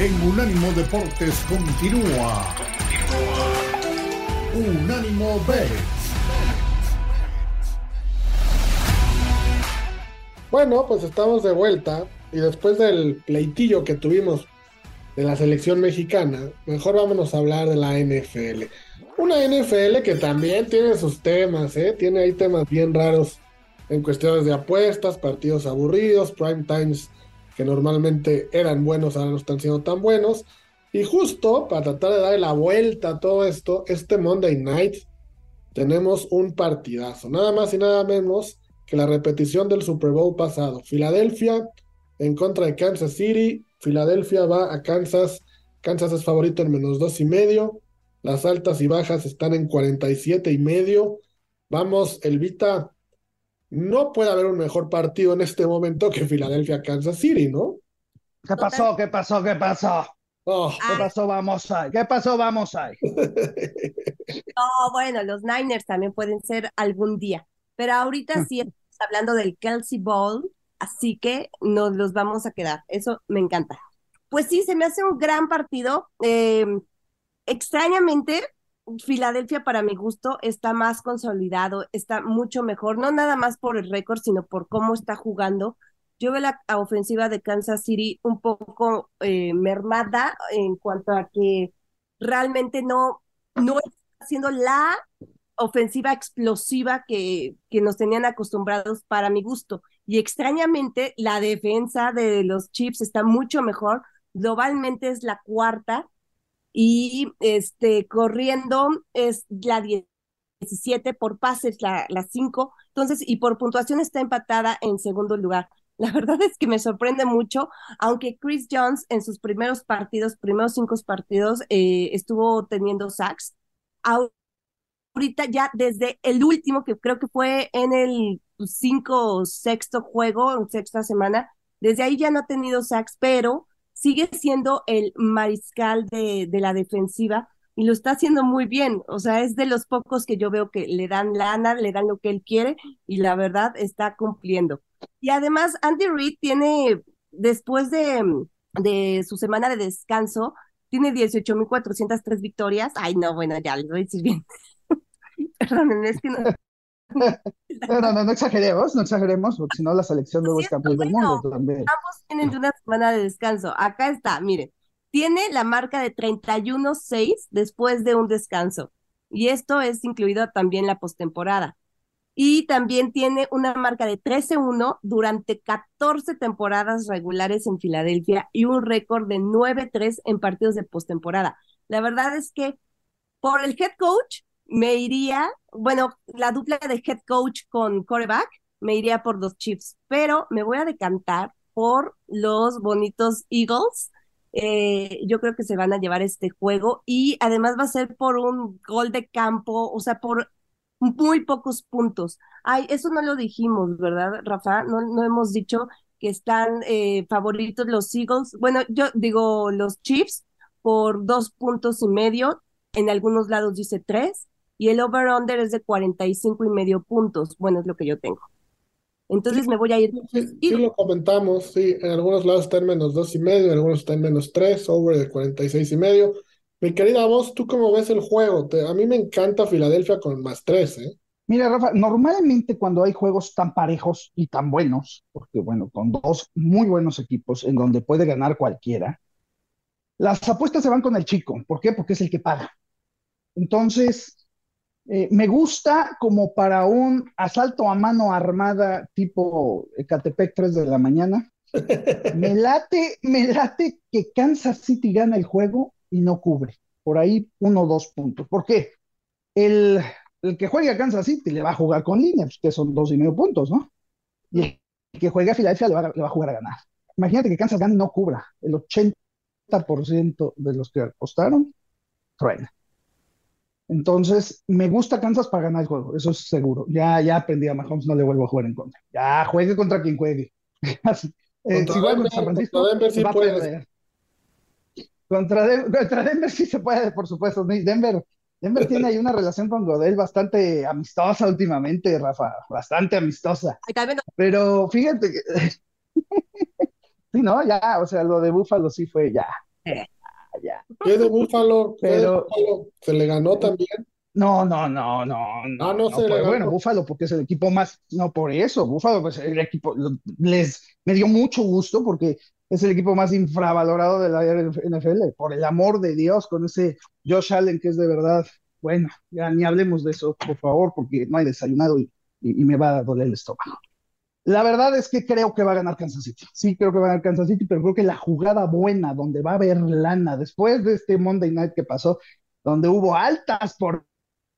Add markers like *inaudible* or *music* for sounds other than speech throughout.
en Unánimo Deportes continúa. Unánimo Bets. Bueno, pues estamos de vuelta y después del pleitillo que tuvimos de la selección mexicana, mejor vámonos a hablar de la NFL. Una NFL que también tiene sus temas, ¿eh? Tiene ahí temas bien raros en cuestiones de apuestas, partidos aburridos, prime times que normalmente eran buenos, ahora no están siendo tan buenos. Y justo para tratar de darle la vuelta a todo esto, este Monday Night tenemos un partidazo, nada más y nada menos que la repetición del Super Bowl pasado. Filadelfia en contra de Kansas City. Filadelfia va a Kansas. Kansas es favorito en menos dos y medio. Las altas y bajas están en 47 y medio. Vamos, Elvita, no puede haber un mejor partido en este momento que Filadelfia-Kansas City, ¿no? ¿Qué pasó? ¿Qué pasó? ¿Qué pasó? Oh. ¿Qué pasó? Vamos ahí. ¿Qué pasó? Vamos ahí. *laughs* No, bueno, los Niners también pueden ser algún día, pero ahorita sí estamos hablando del Kelsey Bowl, así que nos los vamos a quedar. Eso me encanta. Pues sí, se me hace un gran partido. Eh, extrañamente, Filadelfia para mi gusto está más consolidado, está mucho mejor, no nada más por el récord, sino por cómo está jugando. Yo veo la ofensiva de Kansas City un poco eh, mermada en cuanto a que realmente no, no está haciendo la ofensiva explosiva que, que nos tenían acostumbrados para mi gusto. Y extrañamente la defensa de los Chiefs está mucho mejor. Globalmente es la cuarta y este corriendo es la 17 por pases la, la 5, entonces y por puntuación está empatada en segundo lugar. *laughs* La verdad es que me sorprende mucho, aunque Chris Jones en sus primeros partidos, primeros cinco partidos, eh, estuvo teniendo sacks. Ahorita ya desde el último, que creo que fue en el cinco sexto juego, sexta semana, desde ahí ya no ha tenido sacks, pero sigue siendo el mariscal de, de, la defensiva y lo está haciendo muy bien. O sea, es de los pocos que yo veo que le dan lana, le dan lo que él quiere y la verdad está cumpliendo. Y además, Andy Reid tiene, después de, de su semana de descanso, tiene 18.403 victorias. Ay, no, bueno, ya lo voy a decir bien. *laughs* Perdón, es que no, no, no, no, exageremos, no exageremos, porque si no la selección luego es campeón del mundo también. Ambos tienen una semana de descanso. Acá está, miren, tiene la marca de 31-6 después de un descanso. Y esto es incluido también la postemporada. Y también tiene una marca de 13-1 durante 14 temporadas regulares en Filadelfia y un récord de 9-3 en partidos de postemporada. La verdad es que por el head coach me iría, bueno, la dupla de head coach con coreback, me iría por los Chiefs, pero me voy a decantar por los bonitos Eagles. Eh, yo creo que se van a llevar este juego y además va a ser por un gol de campo, o sea, por muy pocos puntos. Ay, eso no lo dijimos, ¿verdad, Rafa? No, no hemos dicho que están eh, favoritos los Eagles. Bueno, yo digo los Chiefs por dos puntos y medio. En algunos lados dice tres y el over-under es de 45 y medio puntos. Bueno, es lo que yo tengo. Entonces me voy a ir. Sí, lo comentamos, sí, en algunos lados está en menos dos y medio, en algunos está en menos tres, over de 46 y medio. Mi querida voz, ¿tú cómo ves el juego? a mí me encanta Filadelfia con más tres, ¿eh? Mira, Rafa, normalmente cuando hay juegos tan parejos y tan buenos, porque bueno, con dos muy buenos equipos en donde puede ganar cualquiera, las apuestas se van con el chico. ¿Por qué? Porque es el que paga. Entonces, eh, me gusta como para un asalto a mano armada tipo Ecatepec 3 de la mañana. *laughs* Me late, me late que Kansas City gana el juego y no cubre. Por ahí uno o dos puntos. ¿Por qué? El, el, que juegue a Kansas City le va a jugar con línea, pues, que son dos y medio puntos, ¿no? Y el que juegue a Filadelfia le va, le va a jugar a ganar. Imagínate que Kansas gane y no cubra. El 80% de los que apostaron, truena. Entonces, me gusta Kansas para ganar el juego, eso es seguro. Ya, ya aprendí a Mahomes, no le vuelvo a jugar en contra. Ya, juegue contra quien juegue. *laughs* eh, contra, Denver, San Francisco, contra Denver sí puede. Contra, de, contra, Denver sí se puede, por supuesto. Denver, Denver tiene ahí una relación con Godel bastante amistosa últimamente, Rafa, bastante amistosa. Pero fíjate que... *laughs* sí, no, ya, o sea, lo de Búfalo sí fue ya. Eh, Ya. ¿Qué de Búfalo? ¿Qué de Pero- Búfalo? ¿Se le ganó también? No, no, no, no, no. Ah, no se le pues, ganó. bueno, Búfalo, porque es el equipo más, no por eso, Búfalo, pues el equipo, lo- les, me dio mucho gusto porque es el equipo más infravalorado de la NFL, por el amor de Dios, con ese Josh Allen que es de verdad, bueno, ya ni hablemos de eso, por favor, porque no hay desayunado y, y- y me va a doler el estómago. La verdad es que creo que va a ganar Kansas City. Sí, creo que va a ganar Kansas City, pero creo que la jugada buena, donde va a haber lana, después de este Monday Night que pasó, donde hubo altas por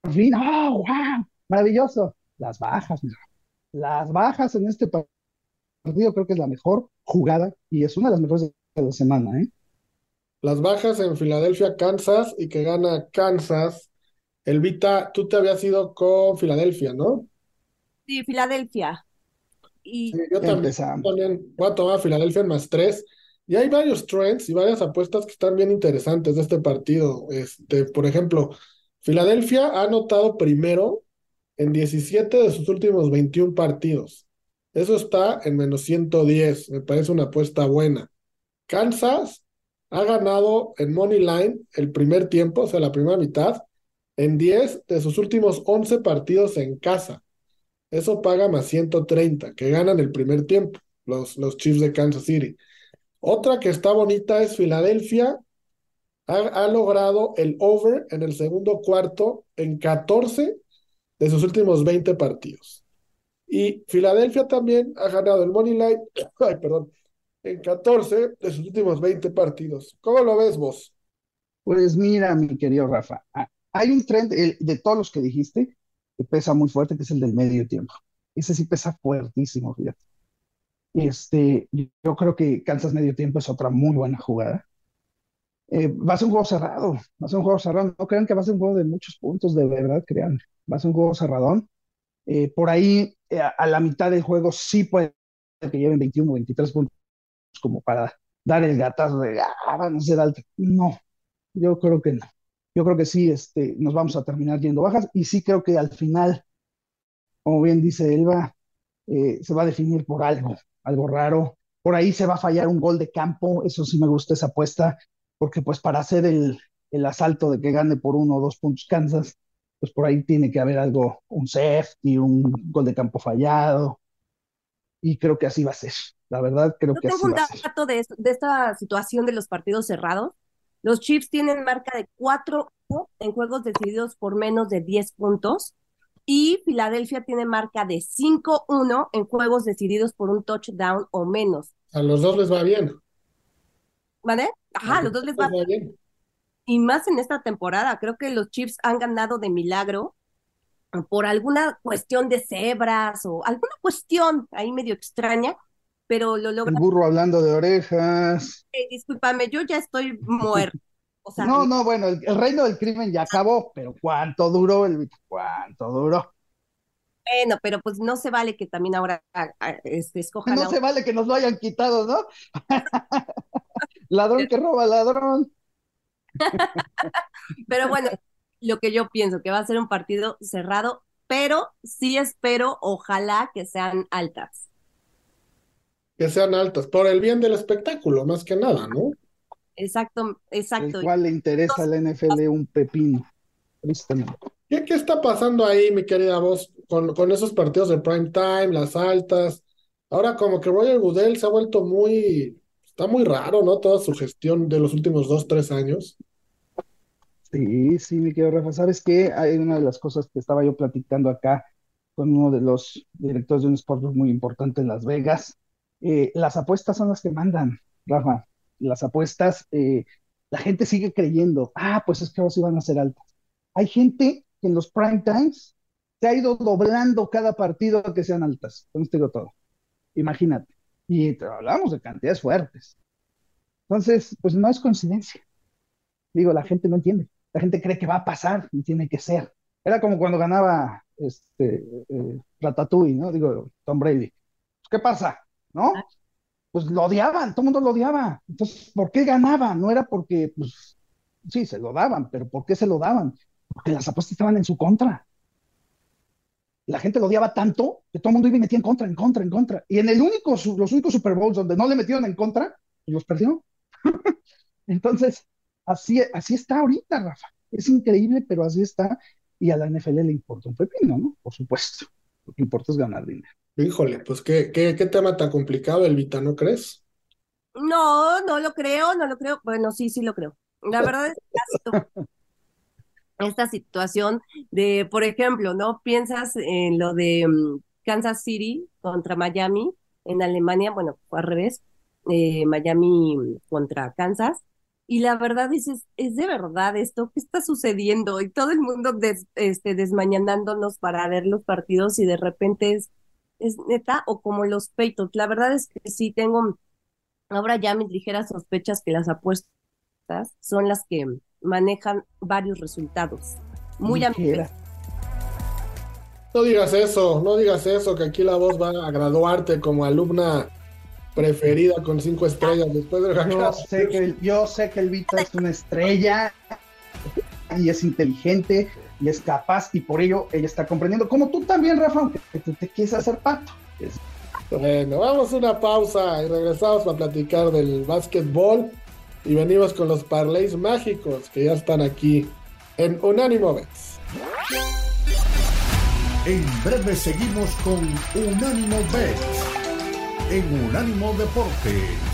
por fin, ¡ah, wow! Maravilloso. Las bajas, mira. Las bajas en este partido creo que es la mejor jugada y es una de las mejores de la semana, ¿eh? Las bajas en Filadelfia, Kansas y que gana Kansas. Elvita, tú te habías ido con Filadelfia, ¿no? Sí, Filadelfia. Y Sí, yo también, también voy a tomar Filadelfia en más tres. Y hay varios trends y varias apuestas que están bien interesantes de este partido. Este, por ejemplo, Filadelfia ha anotado primero en 17 de sus últimos 21 partidos. Eso está en menos 110. Me parece una apuesta buena. Kansas ha ganado en Money Line el primer tiempo, o sea, la primera mitad, en 10 de sus últimos 11 partidos en casa. Eso paga más 130, que ganan el primer tiempo, los, los Chiefs de Kansas City. Otra que está bonita es Filadelfia. Ha, ha logrado el over en el segundo cuarto en 14 de sus últimos 20 partidos. Y Filadelfia también ha ganado el Money Line, *coughs* ay, perdón, en 14 de sus últimos 20 partidos. ¿Cómo lo ves vos? Pues mira, mi querido Rafa, hay un trend de todos los que dijiste que pesa muy fuerte, que es el del medio tiempo. Ese sí pesa fuertísimo, fíjate. Este, yo creo que Kansas medio tiempo es otra muy buena jugada. Eh, va a ser un juego cerrado, va a ser un juego cerrado. No crean que va a ser un juego de muchos puntos, de verdad, crean. Va a ser un juego cerradón. Eh, por ahí, eh, a, a la mitad del juego, sí puede que lleven 21 o 23 puntos como para dar el gatazo de, ah, van a ser alto. No, yo creo que no. Yo creo que sí, este, nos vamos a terminar yendo bajas y sí creo que al final, como bien dice Elba, eh, se va a definir por algo, algo raro. Por ahí se va a fallar un gol de campo, eso sí me gusta esa apuesta, porque pues para hacer el, el asalto de que gane por uno o dos puntos Kansas, pues por ahí tiene que haber algo, un safety, un gol de campo fallado, y creo que así va a ser. La verdad, creo que así un va a ser. dato de, esto- de esta situación de los partidos cerrados. Los Chiefs tienen marca de 4 en juegos decididos por menos de 10 puntos y Filadelfia tiene marca de 5-1 en juegos decididos por un touchdown o menos. A los dos les va bien. ¿Vale? Ajá, los dos les va bien. y más en esta temporada. Creo que los Chiefs han ganado de milagro por alguna cuestión de cebras o alguna cuestión ahí medio extraña, pero lo El logran. burro hablando de orejas. Eh, discúlpame, yo ya estoy muerto. O sea, No, no, bueno, el, el reino del crimen ya acabó, pero ¿cuánto duró el ¿Cuánto duró? bueno, pero pues no se vale que también ahora ah, ah, este, escojan No a se vale que nos lo hayan quitado, ¿no? *laughs* Ladrón que roba ladrón. *laughs* Pero bueno, lo que yo pienso que va a ser un partido cerrado, pero sí espero, ojalá que sean altas. Que sean altas, por el bien del espectáculo, más que nada, ¿no? Exacto, El exacto. cual le interesa a la NFL un pepino. Tristemente. ¿Qué, qué está pasando ahí, mi querida voz, con, con esos partidos de prime time, las altas? Ahora como que Roger Goodell se ha vuelto muy, está muy raro, ¿no? Toda su gestión de los últimos dos, tres años. Sí, sí, mi querido Rafa. ¿Sabes qué? Hay una de las cosas que estaba yo platicando acá con uno de los directores de un sportbook muy importante en Las Vegas. Eh, las apuestas son las que mandan, Rafa. Las apuestas, eh, la gente sigue creyendo, ah, pues es que ahora sí van a ser altas. Hay gente que en los prime times se ha ido doblando cada partido que sean altas. Esto digo todo. Imagínate. Y hablamos de cantidades fuertes. Entonces, pues no es coincidencia. Digo, la gente no entiende. La gente cree que va a pasar y tiene que ser. Era como cuando ganaba este eh, Ratatouille, ¿no? Digo, Tom Brady. Pues, ¿qué pasa? ¿No? Pues lo odiaban, todo el mundo lo odiaba. Entonces, ¿por qué ganaba? No era porque, pues, sí, se lo daban, pero ¿por qué se lo daban? Porque las apuestas estaban en su contra. La gente lo odiaba tanto que todo el mundo iba y metía en contra, en contra, en contra. Y en el único, los únicos Super Bowls donde no le metieron en contra, pues los perdió. *laughs* Entonces, así, así está ahorita, Rafa. Es increíble, pero así está. Y a la NFL le importa un pepino, ¿no? Por supuesto. Lo que importa es ganar dinero. Híjole, pues qué, qué, qué tema tan complicado, Elvita, ¿no crees? No, no lo creo, no lo creo. Bueno, sí, sí lo creo. La verdad es que *laughs* esta situación de, por ejemplo, ¿no? Piensas en lo de mm, Kansas City contra Miami en Alemania, bueno, al revés, eh, Miami contra Kansas, y la verdad dices, ¿es de verdad esto? ¿Qué está sucediendo? Y todo el mundo des, este, desmañanándonos para ver los partidos y de repente es, es neta, o como los peitos. La verdad es que sí tengo ahora ya mis ligeras sospechas que las apuestas son las que manejan varios resultados. Muy Ligera. No digas eso, no digas eso, que aquí la voz va a graduarte como alumna preferida con cinco estrellas después de yo sé que yo sé que el Vita es una estrella y es inteligente y es capaz y por ello ella está comprendiendo como tú también Rafa aunque tú te quieres hacer pato es... bueno vamos a una pausa y regresamos para platicar del básquetbol y venimos con los parlays mágicos que ya están aquí en Unánimo Bets. En breve seguimos con Unánimo Bets en Unánimo Deportes.